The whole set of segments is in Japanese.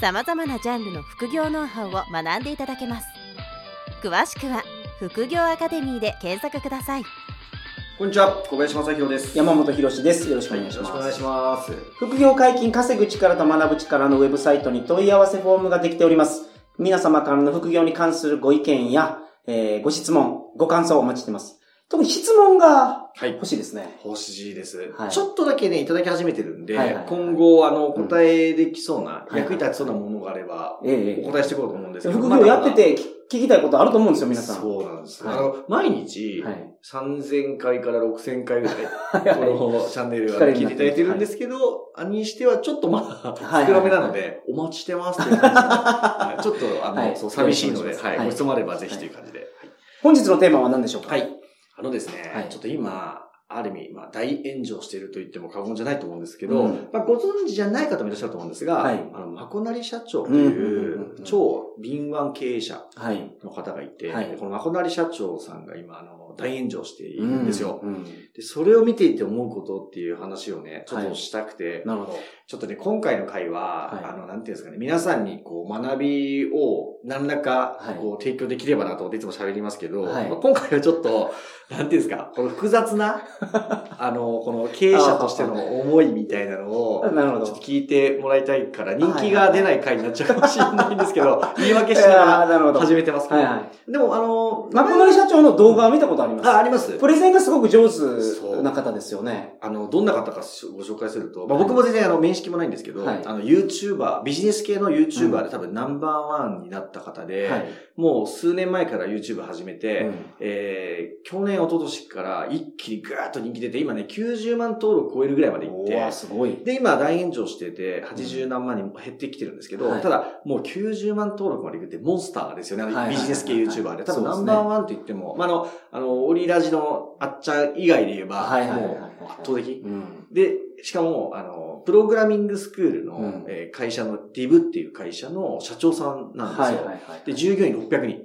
さまざまなジャンルの副業ノウハウを学んでいただけます詳しくは「副業アカデミー」で検索くださいこんにちは、小林正弘です。山本博史です。よろしくお願いします。よろしくお願いします。副業解禁稼ぐ力と学ぶ力のウェブサイトに問い合わせフォームができております。皆様からの副業に関するご意見や、えーご質問、ご感想をお待ちしています。特に質問がはい。欲しいですね。欲しいです、はい。ちょっとだけね、いただき始めてるんで、はいはいはい。今後、あの、答えできそうな、はいはい。役に立ちそうなものがあれば、ええお答えしていこうと思うんですけど。副業やってて聞聞きたいことあると思うんですよ、皆さん。そうなんです。はい。あの、毎日、はい。3000回から6000回ぐらい、は いはい。このチャンネルは聞いていただいてるんですけど、兄にしてはちょっとまだ、はい少なめなので、お待ちしてますっていう感じで。はい。ちょっと、あの、寂しいので、はい、ご質問あればぜひという感じで。はい。本日のテーマは何でしょうか？はい。あのですね、はい。ちょっと今、ある意味、まあ、大炎上していると言っても過言じゃないと思うんですけど、うん。まあ、ご存知じゃない方もいらっしゃると思うんですが、はい。あの、まこなり社長という超敏腕経営者はい。の方がいて、はい。このまこなり社長さんが今、あの、大炎上しているんですよ。うんうんで、それを見ていて思うことっていう話をね、ちょっとしたくて、なるほど。ちょっとね、今回の回は、はい。あの、なんていうんですかね、皆さんにこう、学びを何らかはい、こう、提供できればなと思っていつも喋りますけど、はい。まあ今回はちょっと、なんていうんですか、この複雑な、あの、この経営者としての思いみたいなのを、なるほどちょっと。聞いてもらいたいから、人気が出ない回になっちゃうかもしれないんですけど、言い訳しなが。ら始めてますけど、はいはい。でも、あの、まこなり社長の動画は見たことあります？あ、ありますプレゼンがすごく上手な方ですよね。あの、どんな方かご紹介すると、まあ、僕も全然あの、面識もないんですけど、はいあの、YouTuber、ビジネス系の YouTuber で多分ナンバーワンになった方で、はい。もう数年前から YouTube 始めて、うんえー、去年、一昨年から一気にぐーっと人気出て、今ね、90万登録超えるぐらいまでいって、すごい。で、今大炎上してて、80何万に減ってきてるんですけど、はいただ、もう90万登録までいくってモンスターですよね、ビジネス系 YouTuber で。多分ナンバーワンと言っても、まあ、あの、あの、オリラジのあっちゃん以外で言えば、はいはいはいはいもう圧倒的。うん。で、しかも、あの、プログラミングスクールの、うんえー会社の DIV っていう会社の社長さんなんですよ。はいはいはい。で、従業員600人うん。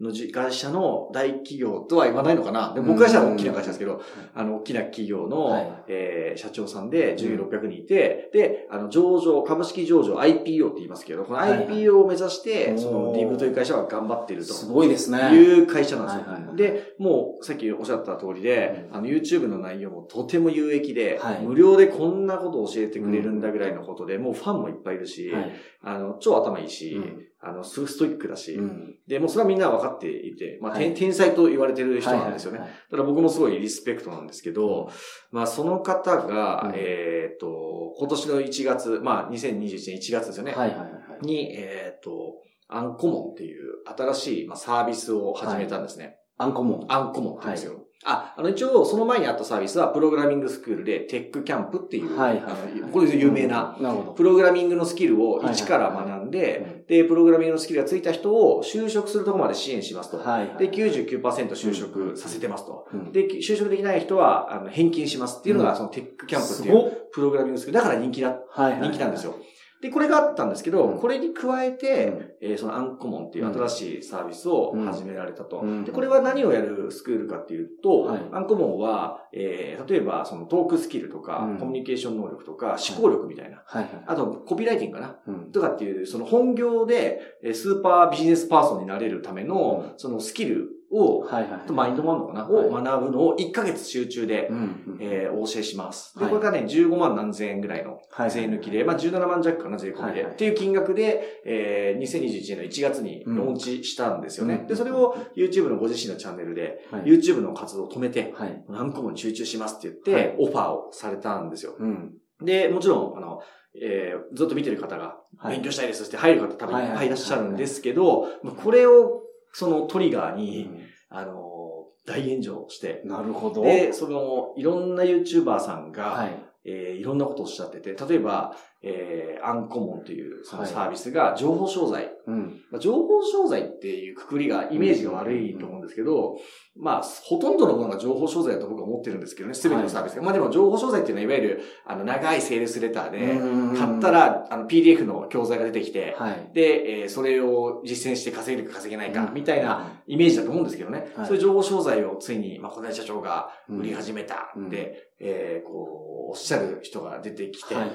のじ会社の大企業とは言わないのかな。で僕会社は大きな会社ですけど、あの、大きな企業の、はい。えー社長さんで従業員600人いて、で、あの、上場、株式上場 IPO って言いますけど、このはいはい。IPO を目指して、おー。その DIV という会社は頑張っていると。すごいですね。いう会社なんですよ。はいはいはい。で、もうさっきおっしゃった通りで、うん。あの YouTube の内容もとても有益で、はい。無料でこんなことを教えてくれるんだぐらいのことで、もうファンもいっぱいいるし、はい。あの、超頭いいし、うんあの、スストイックだし、うん。で、もうそれはみんな分かっていて、まあ、はい天天才と言われてる人なんですよね。はいはいはいだから僕もすごいリスペクトなんですけど、まあその方が、うんえっ、と、今年の1月、まあ2021年1月ですよね。はいはいはい。に、えっ、と、アンコモンっていう新しい、まあ、サービスを始めたんですね。アンコモン。アンコモンって言うんですよ。あ、あの一応その前にあったサービスはプログラミングスクールでテックキャンプっていう、はいはいあのこれで有名な、なるほど。プログラミングのスキルをはいはい一から学んで、うんで、プログラミングのスキルがついた人を就職するところまで支援しますと。はいはい。で、99%就職させてますと。うん、で、就職できない人は、あの、返金しますっていうのが、うんそのテックキャンプっていうプログラミングスクール。だから人気だ、はいはいはい人気なんですよ。で、これがあったんですけど、うん。これに加えて、うん。えーそのアンコモンっていう新しいサービスを始められたと。うん。で、これは何をやるスクールかっていうと、はい。アンコモンは、えー例えばそのトークスキルとか、うん。コミュニケーション能力とか、思考力みたいな。はい。はい。あと、コピーライティングかな？うん。とかっていう、その本業で、えースーパービジネスパーソンになれるための、うん。そのスキルを、はいはい。とマインドもあるのかな、はいを学ぶのを1ヶ月集中で、う。えーお教えします。で、はいこれがね、15万何千円ぐらいのはい税抜きで、まあ17万弱かな、税込みで、はいはいっていう金額で、えー2021年の1月にローンチしたんですよね。うんで、それを YouTube のご自身のチャンネルで、はい。YouTube の活動を止めて、はい。何個もに集中しますって言って、はいオファーをされたんですよ。うん。で、もちろん、あの、えーずっと見てる方が、はい勉強したいですって入る方多分はいっぱいいらっしゃるんですけど、まあこれを、そのトリガーに、うんあの、大炎上して、なるほど。で、その、いろんな YouTuber さんが、はい。えーいろんなことをおっしゃってて、例えば、えー、アンコモンというそのサービスが情報商材。うん。まあ情報商材っていうくくりが、イメージが悪いと思うんですけど、まあ、ほとんどのものが情報商材だと僕は思ってるんですけどね、すべてのサービスが。まあでも情報商材っていうのは、いわゆる、あの、長いセールスレターで、買った、ら、あの、PDF の教材が出てきて、はい。で、えーそれを実践して稼げるか稼げないか、うんみたいなイメージだと思うんですけどね。はいそういう情報商材をついに、まあ、小田社長が売りは始めたうんで、えーこう、おっしゃる人が出てきて、いはいはい。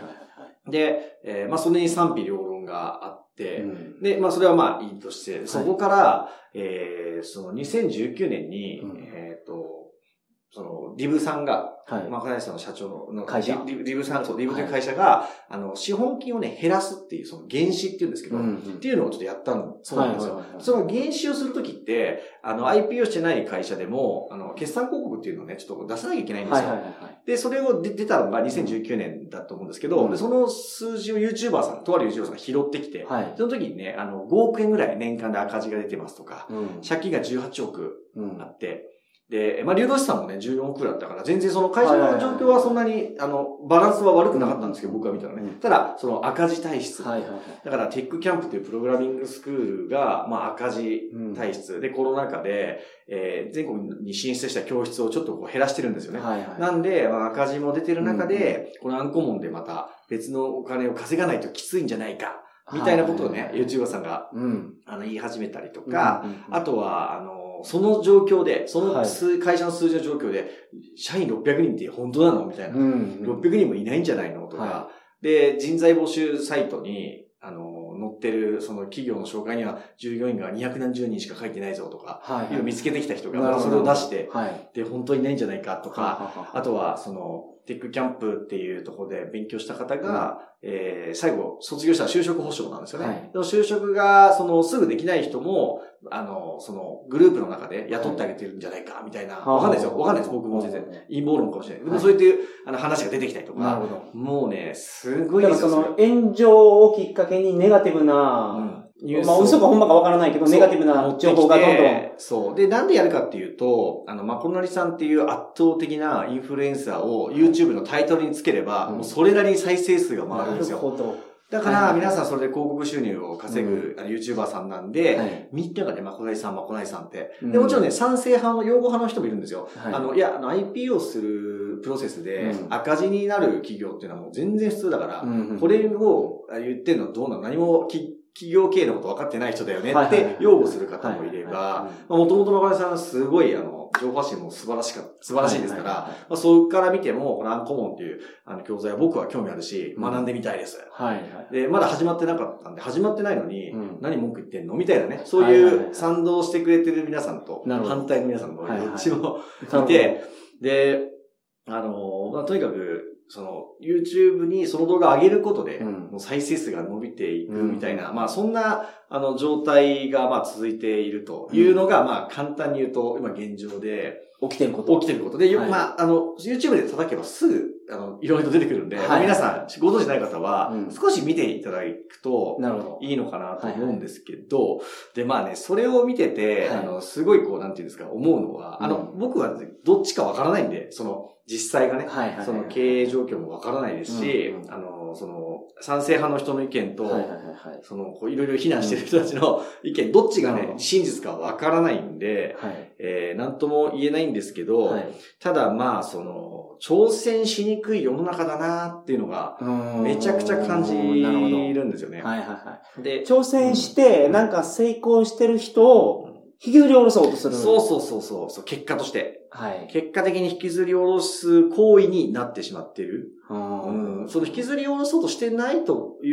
で、えーまあ、それに賛否両論があって、うん。で、まあ、それはまあいいとして、そこから、えーその2019年に、うん。えっ、と、その、リブさんが、はい。まあ、金谷さんの社長のの会社リブさん、そう、リブという会社が、あの、資本金をね、減らすっていう、その、減資っていうんですけど、うんっていうのをちょっとやったんそうなんですよ。はいはいはいその減資をするときって、あの、IPO してない会社でも、あの、決算広告っていうのをね、ちょっと出さなきゃいけないんですよ。はいはいはいはい。で、それを出出たのが2019年だと思うんですけど、うんでその数字を YouTuber さん、とある YouTuber さんが拾ってきて、はい。その時にね、あの、5億円ぐらい年間で赤字が出てますとか、うん。借金が18億うんあって、で、まあ、流動資産もね、14億だったから、全然その会社の状況はそんなに、あの、バランスは悪くなかったんですけど、僕が見たらね。うんただ、その赤字体質。はいはいはい。だから、テックキャンプというプログラミングスクールが、まあ、赤字うん体質で、コロナ禍で、えー全国に進出した教室をちょっとこう減らしてるんですよね。はいはい。なんで、まあ、赤字も出てる中で、このアンコモンでまた別のお金を稼がないときついんじゃないか、みたいなことをね、YouTuber さんがうん。あの言い始めたりとか、うん、あとは、あの、その状況で、そのはい数、会社の数字の状況で、社員600人って本当なのみたいな。うん。600人もいないんじゃないのとか、はで、人材募集サイトに、あの、載ってる、その企業の紹介には、従業員が200何十人しか書いてないぞとか、はいはい。見つけてきた人が、それを出して、はい。で、本当にいないんじゃないかとか、かあとは、その、テックキャンプっていうところで勉強した方が、えー最後、卒業したら就職保証なんですよね。はいでも就職が、その、すぐできない人も、あの、その、グループの中で雇ってあげてるんじゃないか、みたいな。はいわかんないですよ。わかんないです。僕も全然はい。陰謀論かもしれない。でも、はいそういう、あの、話が出てきたりとか、なるほど。もうね、すごいだからですよ。その炎上をきっかけにネガティブうな、んニュースまあ嘘かほんまかわからないけど、ネガティブな情報がどんどん。ん。そう。で、なんでやるかっていうと、あの、まこのりさんっていう圧倒的なインフルエンサーを YouTube のタイトルにつければ、うんもうそれなりに再生数が回ですよ。なるほど。だから、皆さんそれで広告収入を稼ぐ、あの YouTuber さんなんで、はい。みんながね、まこなりさん、まこなりさんって。うん。で、もちろんね、賛成派の、擁護派の人もいるんですよ。はい。あの、いや、あの、IPO するプロセスでうん。赤字になる企業っていうのはもう全然普通だから、うんうん。これをあ言ってんのどうなの何もき企業経営のこと分かってない人だよねって擁護する方もいれはいば、はいもともとまこなりさんはすごい、あの、情報発信も素晴らしか、素晴らしいですから、はいはいまあ、そこから見ても、このアンコモンっていう、あの、教材は僕は興味あるし、うん。学んでみたいです。はいはい。で、まだ始まってなかったんで、始まってないのに、うん。何文句言ってんの？みたいなね。そうはいう賛同してくれてる皆さんと、反対の皆さんも、はいはい。どっちもなるほど。いて、で、あの、まあ、とにかく、その、YouTube にその動画を上げることで、うん。もう再生数が伸びていくみたいな、まあ、そんな、あの、状態が、まあ、続いているというのが、まあ、簡単に言うと、今現状で、起きてること。起きてることで、よはい。まあ、あの、YouTube で叩けばすぐ、あの、いろいろ出てくるんで、はいまあ皆さん、ご存知ない方は、うん少し見ていただくと、なるほど。いいのかなと思うんですけど、で、まあね、それを見てて、はいあの、すごいこう、なんていうんですか、思うのは、あの、うん僕はどっちかわからないんで、その、実際がね、はいはいはい。その経営状況もわからないですし、うんうんあの、その、賛成派の人の意見と、はいはいはいはい。その、こう、いろいろ非難してる人たちの意見、どっちがね、真実かわからないんで、はい。えー、なんとも言えないんですけど、はい。ただまあ、その、挑戦しにくい世の中だなっていうのが、めちゃくちゃ感じなるんですよね。はいはいはい。で、挑戦して、なんか成功してる人を引きずり下ろそうとする。そうそうそうそうそう、結果として。はい。結果的に引きずり下ろす行為になってしまっている。ううんん。その引きずり下ろそうとしてないとい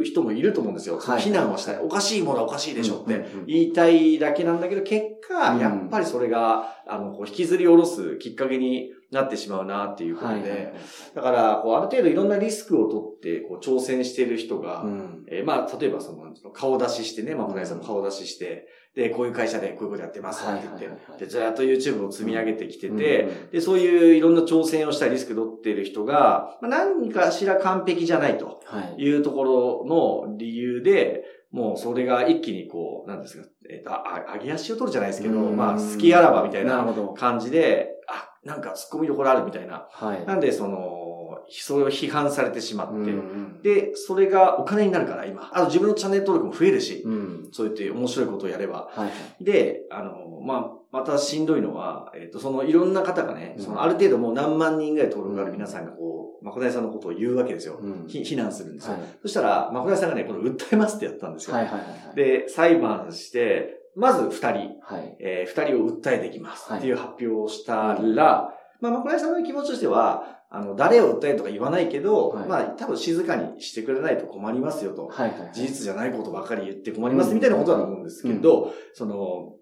う人もいると思うんですよ。はい非難はしたい。おかしいものはおかしいでしょって言いたいだけなんだけど、結果、うんやっぱりそれが、あの、こう引きずり下ろすきっかけになってしまうなっていうことで。だから、こう、ある程度いろんなリスクを取って、こう、挑戦している人が、うん。えーまあ、例えばその、顔出ししてね、まあ、小林さんも顔出しして、で、こういう会社でこういうことやってますって言って、で、ずっと YouTube を積み上げてきてて、うんで、そういういろんな挑戦をしたりリスク取っている人が、まあ、何かしら完璧じゃないとはい。いうところの理由で、もうそれが一気にこう、なんですか、えっ、と、上げ足を取るじゃないですけど、うんまあ、好きあらばみたいな。感じで、あ、なんか突っ込みどころあるみたいな。はい。なんで、その、それを批判されてしまって、うんで、それがお金になるから、今。あと自分のチャンネル登録も増えるし、うん。そうやって面白いことをやれば。はいはい。で、あの、まあ、またしんどいのは、えっ、と、そのいろんな方がね、うんそのある程度もう何万人ぐらい登録がある皆さんがこう、まこだいさんのことを言うわけですよ。うんひ非難するんですよ。はいそしたら、まこだいさんがね、この訴えますってやったんですよ。はいはいはいはい。で、裁判して、まず二人、はい。えー二人を訴えていきますはいっていう発表をしたら、まあ、まこだいさんの気持ちとしては、あの、誰を訴えるとか言わないけど、はいまあ、多分静かにしてくれないと困りますよと。はいはいはい。事実じゃないことばかり言って困りますみたいなことだと思うんですけど、その、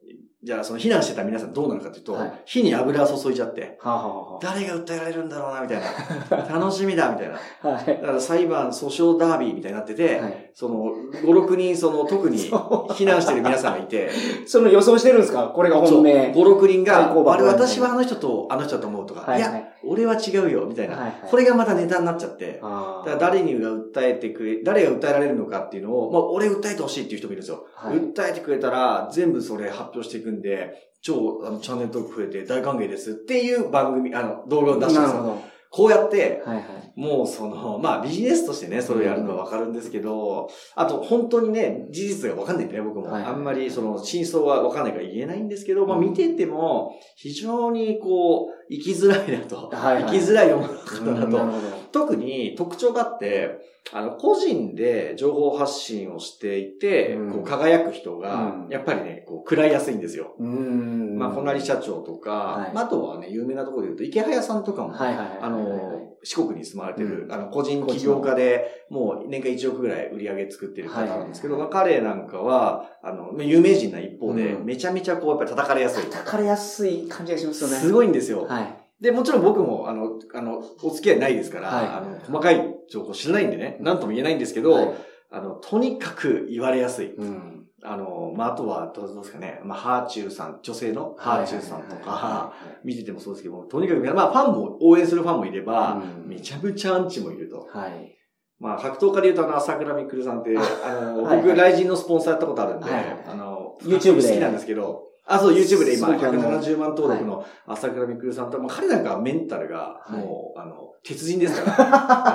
じゃあその避難してた皆さんどうなるかというと、はい火に油を注いじゃって、はあ、はあは誰が訴えられるんだろうな、みたいな。楽しみだ、みたいな。あ、はい。だから裁判、訴訟ダービーみたいになってて、はい。その、5、6人、その、特に避難してる皆さんがいて、その予想してるんですか？これがそう本命。5、6人が、あれ私はあの人とあの人だと思うとか、いや、はいはい。俺は違うよ、みたいな。はいはいこれがまたネタになっちゃって、あだから誰にが訴えてくれ、誰が訴えられるのかっていうのを、まあ、俺訴えてほしいっていう人もいるんですよ。はい訴えてくれたら、全部それ発表していくんで、超、あの、チャンネル登録増えて大歓迎ですっていう番組、あの、動画を出してるんですよ。こうやって、はいはい。もうその、まあビジネスとしてね、それをやるのはわかるんですけど、あと本当にね、事実がわかんないんでね、僕も。はいあんまりその真相はわかんないから言えないんですけど、まあうん見てても、非常にこう、生きづらいなと。はいはい生きづらい世の中だなと。特に特徴があって、あの、個人で情報発信をしていて、うんこう輝く人がう、んやっぱりね、こう、食らいやすいんですよ。うーん。まあ、こなり社長とか、はいまああとはね、有名なところで言うと、池早さんとかも、はいはいはい。あの、四国に住まれてる、うんあの、個人起業家で、もう年間1億ぐらい売り上げ作ってる方なんですけど、はいまあ彼なんかは、あの、まあ有名人な一方で、うんめちゃめちゃこう、やっぱり叩かれやすい。叩かれやすい感じがしますよね。すごいんですよ。はい。で、もちろん僕も、あの、あの、お付き合いないですから、はいあの、細かい情報知らないんでね、なんとも言えないんですけど、はいあの、とにかく言われやすい。うん。あの、まあ、あとは、どうですかね、まあ、ハーチューさん、女性のハーチューさんとか、は見ててもそうですけども、とにかく、まあ、ファンも、応援するファンもいれば、うんめちゃめちゃアンチもいると。いはい。はい。まあ、格闘家で言うと、あの、朝倉未来さんって、あの、はい僕、ライジンのスポンサーやったことあるんで、はいあの、YouTube で好きなんですけど、あ、そう、YouTube で今、すごくあの170万登録の朝倉未来さんと、まあ、彼なんかはメンタルが、もう、あの、鉄人ですか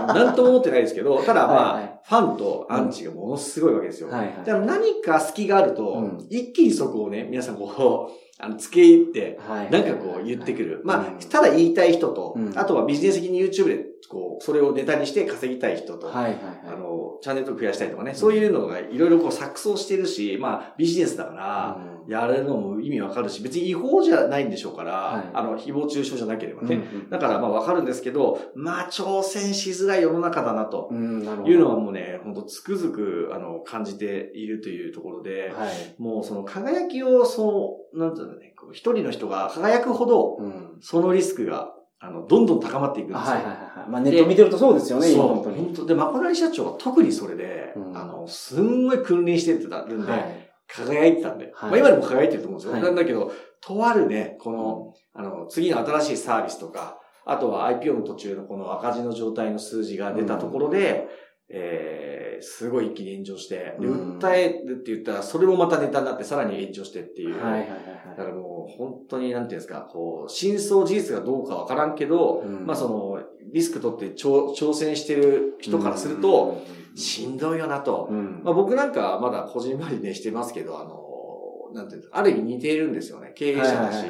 ら、なんとも思ってないですけど、ただまあ、ファンとアンチがものすごいわけですよ。はいはい。でも何か隙があると、うん。一気にそこをね、皆さんこう、あの、付け入って、はい。なんかこう言ってくる。まあうん、ただ言いたい人と、うん。あとはビジネス的に YouTube で、こう、それをネタにして稼ぎたい人と。あの、チャンネル登録増やしたいとかね、そういうのがいろいろこう錯綜してるし、まあ、ビジネスだから、うんやるのも意味わかるし、別に違法じゃないんでしょうから、はいあの、誹謗中傷じゃなければね。うんだからまあわかるんですけど、まあ、挑戦しづらい世の中だなと。いうのはもうね、本当つくづく、あの、感じているというところで、はい。もうその輝きを、そう、なんていうんだね、こう一人の人が輝くほど、うん。そのリスクが、あの、どんどん高まっていくんですよ。はいはいはいはい。まあネット見てるとそうですよね、そう、今本当に。本当で、マコナリ社長は特にそれで、うんあの、すんごい君臨してたんで、はい。輝いてたんで、はい。まあ今でも輝いてると思うんですよ。はい。なんだけど、とあるね、この、あの、次の新しいサービスとか、あとは IPO の途中のこの赤字の状態の数字が出たところで、えー、すごい一気に炎上して、で、うん。訴えるって言ったら、それもまたネタになってさらに炎上してっていう。はいはいはいだからもう、本当に、なんていうんですか、こう、真相事実がどうかわからんけど、うん。まあその、リスク取って挑挑戦してる人からすると、、しんどいよなと。うんまあ僕なんかまだ個人まりねしてますけど、あの、なんていうある意味似ているんですよね。経営者だし。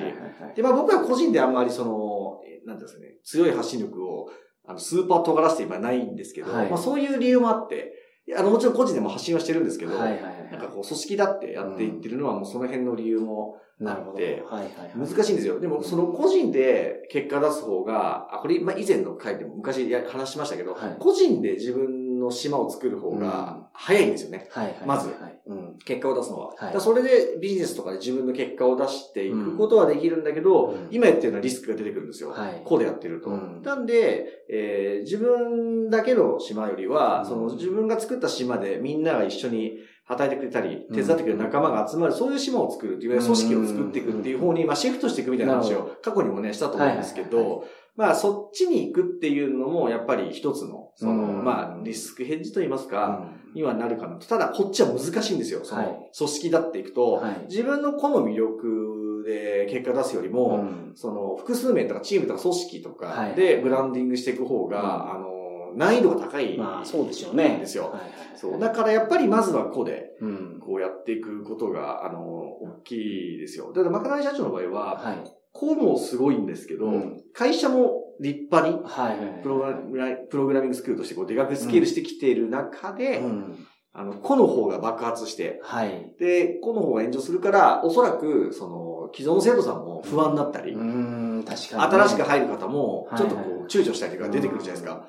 で、まあ僕は個人であんまりその、えなんですかね、強い発信力を、あの、スーパー尖らせて今ないんですけど、はいまあそういう理由もあって、いやあの、もちろん個人でも発信はしてるんですけど、はいはいはいなんかこう、組織だってやっていってるのはもうその辺の理由もなるほど。ではいはいはい。難しいんですよ。でも、その個人で結果出す方が、あ、これ、まあ、以前の回でも昔や話しましたけど、はい個人で自分の島を作る方が早いんですよね。はいはい。まずはい。うん。結果を出すのは。いだからそれでビジネスとかで自分の結果を出していくことはできるんだけど、うん今やってるのはリスクが出てくるんですよ。はいこうでやってると。うんなんで、えー自分だけの島よりは、うんその自分が作った島でみんなが一緒に働いてくれたり、うん手伝ってくれる仲間が集まる、そういう島を作るっていう、組織を作っていくっていう方に、まあシフトしていくみたいな話を過去にもね、したと思うんですけはいはいど、まあそっちに行くっていうのも、やっぱり一つの、その、うんまあリスクヘッジと言いますか、うんにはなるかなと。ただ、こっちは難しいんですよ。そはいの、組織だっていくと、はい自分の個の魅力で結果出すよりも、うんその、複数名とかチームとか組織とかはいでブランディングしていく方が、うんあの、難易度が高いまあ、そうでしょうね。ですよそう。だからやっぱりまずは個で、うん。こうやっていくことが、あの、大きいですよ。だから、まかない社長の場合は、はい。個もすごいんですけど、うん会社も立派に、はいはい。プログラミングスクールとしてこう、でかくスケールしてきている中で、うん。あの、個の方が爆発して、はい。で、個の方が炎上するから、おそらく、その、既存の生徒さんも不安になったり、うん、確かにね。新しく入る方も、ちょっとこはいはう、躊躇したりとか出てくるじゃないですか。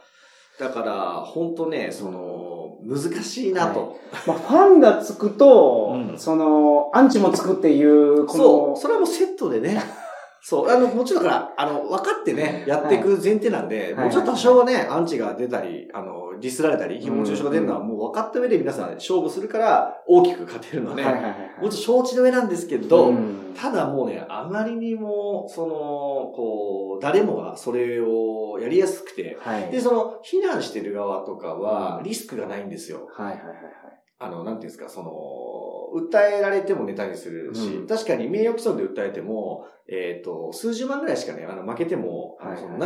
だから、本当ね、その、難しいなと。まあ、ファンがつくと、うんその、アンチもつくっていう、この、そう、それはもうセットでね。そう、あの、もちろんだから、あの、分かってね、やっていく前提なんで、はいもうちょっと多少はね、アンチが出たり、あの、ディスられたり、誹謗中傷が出るのはもう分かった上で皆さん勝負するから、大きく勝てるのね。はいはいはいはい。もちろん承知の上なんですけど、うんただもうね、あまりにも、その、こう、誰もがそれをやりやすくて、はい。で、その、避難してる側とかはう、んリスクがないんですよ。はいはいはいはい。あの、なんていうんですか、その、訴えられてもネタにするし、うん確かに名誉毀損で訴えても、えっ、と、数十万ぐらいしかね、あの、負けても、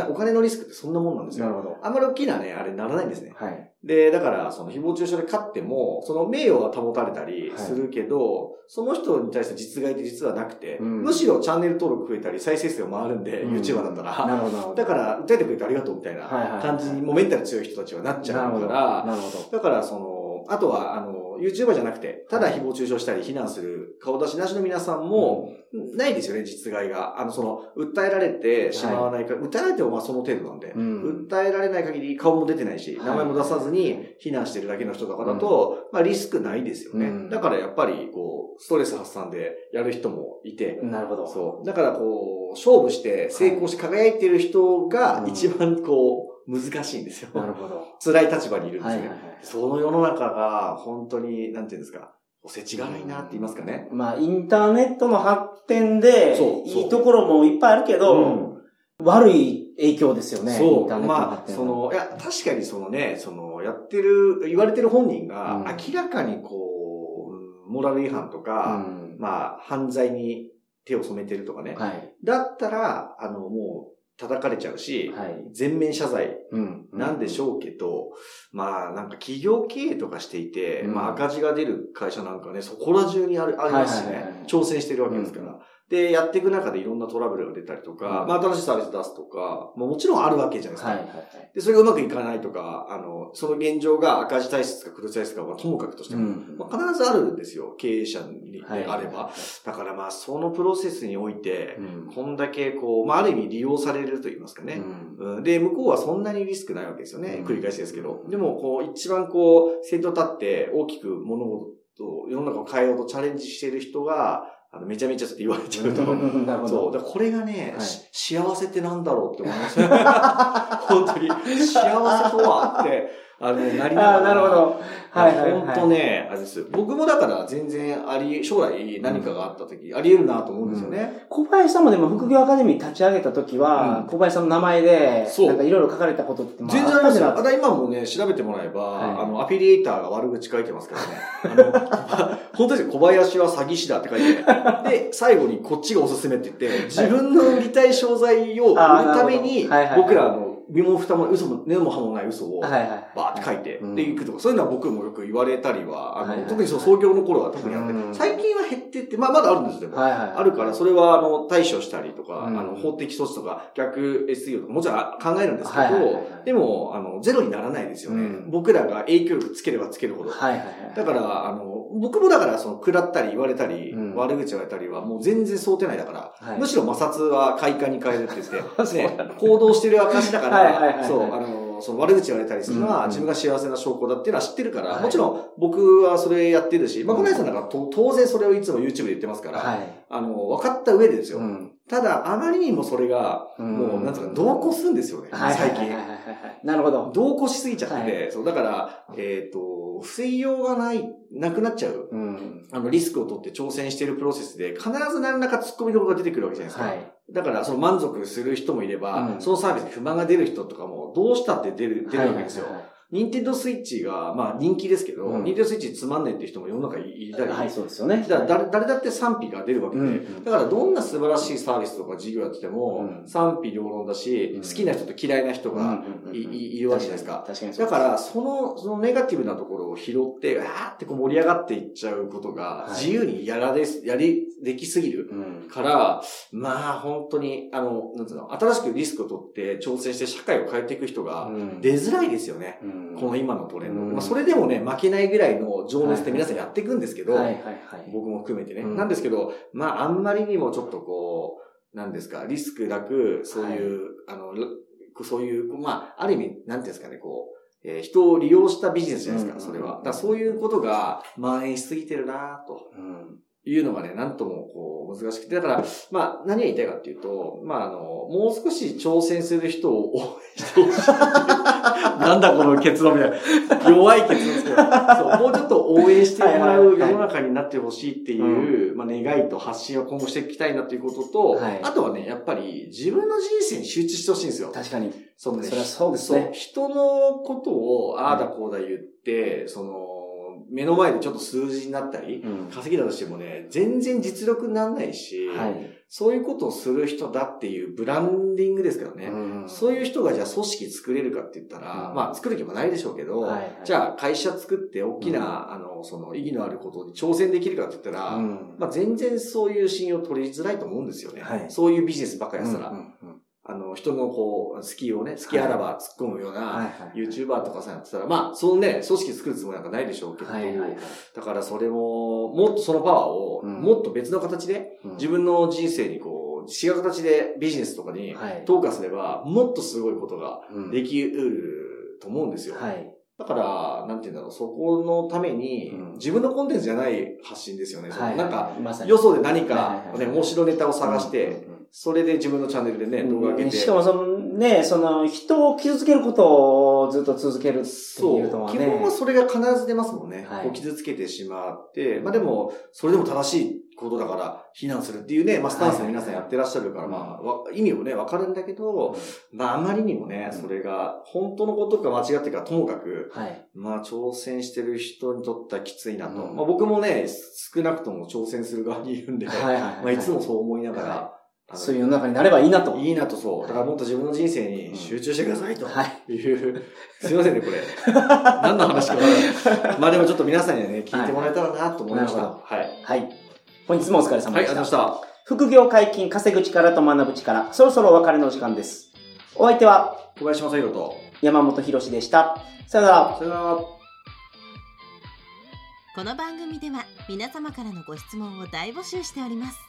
お金のリスクってそんなもんなんですよ。なるほど。あんまり大きなね、あれならないんですね。はい。で、だから、その誹謗中傷で勝っても、その名誉は保たれたりするけど、その人に対して実害って実はなくて、うんむしろチャンネル登録増えたり、再生数が回るんで、うん YouTuber だったら。なるほど。だから、訴えてくれてありがとうみたいなはいはいはい感じに、もうメンタル強い人たちはなっちゃうから、なるほど。だから、その、あとは、あの、YouTuber じゃなくて、ただ誹謗中傷したり非難する顔出しなしの皆さんも、ないですよね、実害が。あの、その、訴えられてしまわないか、訴えられてもまあその程度なんで、うん。訴えられない限り顔も出てないし、はい名前も出さずに非難してるだけの人とかだと、まあリスクないですよね。うんだからやっぱり、こう、ストレス発散でやる人もいて、なるほど。そう。だからこう、勝負して成功して輝いてる人が一番こう、難しいんですよ。なるほど。辛い立場にいるんですね。はいはいはい。その世の中が本当に、なんていうんですか、おせちがないなって言いますかね。まあ、インターネットの発展でいいところもいっぱいあるけど、うん悪い影響ですよね。イそう。ンターネットのまあ、その、いや、確かにそのね、その、やってる、言われてる本人がうん、明らかにこう、モラル違反とうか、んまあ、犯罪に手を染めてるとかね。はい。だったら、あの、もう、叩かれちゃうし、はい。全面謝罪うん。なんでしょうけど、まあ、なんか企業経営とかしていて、うんまあ赤字が出る会社なんかね、そこら中にあるありますしはいはいはいはい、ね挑戦してるわけですから。で、やっていく中でいろんなトラブルが出たりとか、うんまあ新しいサービス出すとか、まあもちろんあるわけじゃないですか。はいはいはい。で、それがうまくいかないとか、あの、その現状が赤字体質か黒字体質かはともかくとしても、うんまあ、必ずあるんですよ。経営者にはいあれば。だからまあ、そのプロセスにおいて、うんこんだけこう、まあ、ある意味利用されると言いますかね。で、向こうはそんなにリスクないわけですよね。うん繰り返しですけど。でも、こう、一番こう、先頭立って大きく物事を、世の中を変えようとチャレンジしている人が、あの、めちゃめちゃ言われちゃうと。うんなるほど。そう。だこれがね、はいし幸せってなんだろうって思いますね。本当に。幸せとはって、あの、なりながら。ああ、なるほど。はいはいはい。本当ね、あれです。僕もだから全然あり、将来何かがあった時、あり得るなと思うんですよね。小林さんもでも副業アカデミー立ち上げた時は、うん小林さんの名前で、そうなんかいろいろ書かれたことって、ま全然ありますよ。っただ今もね、調べてもらえば、はいあの、アフィリエイターが悪口書いてますからね。あの、本当ですよ。小林は詐欺師だって書いて。で、最後にこっちがおすすめって言って、自分の売りたい商材を売るために、僕らあの、身も蓋も嘘も根も葉もない嘘を。バーって書いて、うんで、行くとか、そういうのは僕もよく言われたりは、あの、特にその創業の頃は特にあって、うん最近は減ってって、まあまだあるんですよ、でも。あるから、それは、あの、対処したりとか、うんあの、法的措置とか、逆 SEO とか、もちろんあ考えるんですけど、でも、あの、ゼロにならないですよね。うん僕らが影響力つければつけるほど。だから、あの、僕もだから、その、食らったり言われたり、うん。悪口言われたりは、もう全然想定内だから、はい。むしろ摩擦は快感に変えるって言って、ね、行動してる証だかはいはいはいはい。ら、そう、あの、その悪口言われたりするのは、うん自分が幸せな証拠だっていうのは知ってるから、はいもちろん僕はそれやってるし、まあ、このやつなんかと当然それをいつも YouTube で言ってますから、はい。あの、分かった上でですよ。うん。ただ、あまりにもそれが、もう、なんつうか、同行するんですよね、最近。なるほど。同行しすぎちゃってそう、だから、えっ、と、防ぎようがない、なくなっちゃう。うん。あの、リスクを取って挑戦しているプロセスで、必ず何らか突っ込みどころが出てくるわけじゃないですか。はい。だから、その満足する人もいれば、うんそのサービスに不満が出る人とかも、どうしたって出る、出るわけですよ。はいはいはいニンテンドースイッチが、まあ人気ですけど、うん。ニンテンドースイッチつまんねえって人も世の中いたり、はい、そうですよね。だ誰誰だって賛否が出るわけで、うんうん。だからどんな素晴らしいサービスとか事業やってても、うん。賛否両論だし、うん。好きな人と嫌いな人が、うんうんうん。いいいるわけじゃないですか。確かにそうだから、その、そのネガティブなところを拾って、わーってこう盛り上がっていっちゃうことが、はい。自由にやられ、やり、できすぎる。うん。から、まあ本当に、あの、なんつうの、新しくリスクを取って挑戦して社会を変えていく人がうん。出づらいですよね。うんこの今のトレンド。うんまあそれでもね、負けないぐらいの情熱って皆さんやっていくんですけど。僕も含めてね。うんなんですけど、まああんまりにもちょっとこう、なんですか、リスクなく、そういう、あの、そういう、まあ、ある意味、なんていうんですかね、こう、えー人を利用したビジネスじゃないですか、うんそれは。だからそういうことが蔓延しすぎてるなとうんいうのがね、なんともこう難しくて。だから、まあ何が言いたいかっていうと、まああの、もう少し挑戦する人を 応援してほしい。なんだこの結論みたいな。弱い結論ですけど。そう、もうちょっと応援してもらう世の中になってほしいっていう、まあ願いと発信を今後していきたいなっていうことと、はいあとはね、やっぱり自分の人生に集中してほしいんですよ。確かに。そのねそれはそうですそうね。人のことをああだこうだ言って、その、目の前でちょっと数字になったり、うん。稼ぎだとしてもね、全然実力にならないし、はい。そういうことをする人だっていうブランディングですからね。うん。そういう人がじゃあ組織作れるかって言ったら、うん。まあ作る気もないでしょうけど、はいはい。じゃあ会社作って大きな、あの、その意義のあることに挑戦できるかって言ったら、うん。まあ全然そういう信用取りづらいと思うんですよね。はい。そういうビジネスばっかりやってたら、うんうんうんあの、人のこう、好きをね、好きあらば突っ込むような。YouTuber とかさ、やってたら、まあ、そのね、組織作るつもりなんかないでしょうけど。だからそれも、もっとそのパワーを、うん。もっと別の形で、うん。自分の人生にこう、違う形でビジネスとかにはい。投下すれば、もっとすごいことがうん。できうると思うんですよ。はい。だから、なんて言うんだろう、そこのためにうん、自分のコンテンツじゃない発信ですよね。なんか、よそで何かね、面白ネタを探して、それで自分のチャンネルでね、動画上げて。しかもそのね、その人を傷つけることをずっと続けるってそう。いうのはね。基本はそれが必ず出ますもんね。はいこう傷つけてしまって、まあでも、それでも正しいことだから非難するっていうね、まあスタンスで皆さんやってらっしゃるから、はいまあわ、意味をね、わかるんだけど、まああまりにもね、うんそれが本当のことか間違ってかともかく、はい。まあ挑戦してる人にとってはきついなと。うんまあ僕もね、少なくとも挑戦する側にいるんで、はいはいはい。まあいつもそう思いながら、そういう世の中になればいいなと。いいなとそう。だからもっと自分の人生に集中してくださいと。はい。いう、すいませんね、これ。何の話か。まあでもちょっと皆さんにはね、聞いてもらえたらなと思いました。はい。はい。本日もお疲れ様はい、ありがとうごでした。ざいました。副業解禁、稼ぐ力と学ぶ力。そろそろお別れのお時間です。お相手は小林正宏と。山本博史でした。さよなら。さよなら。この番組では皆様からのご質問を大募集しております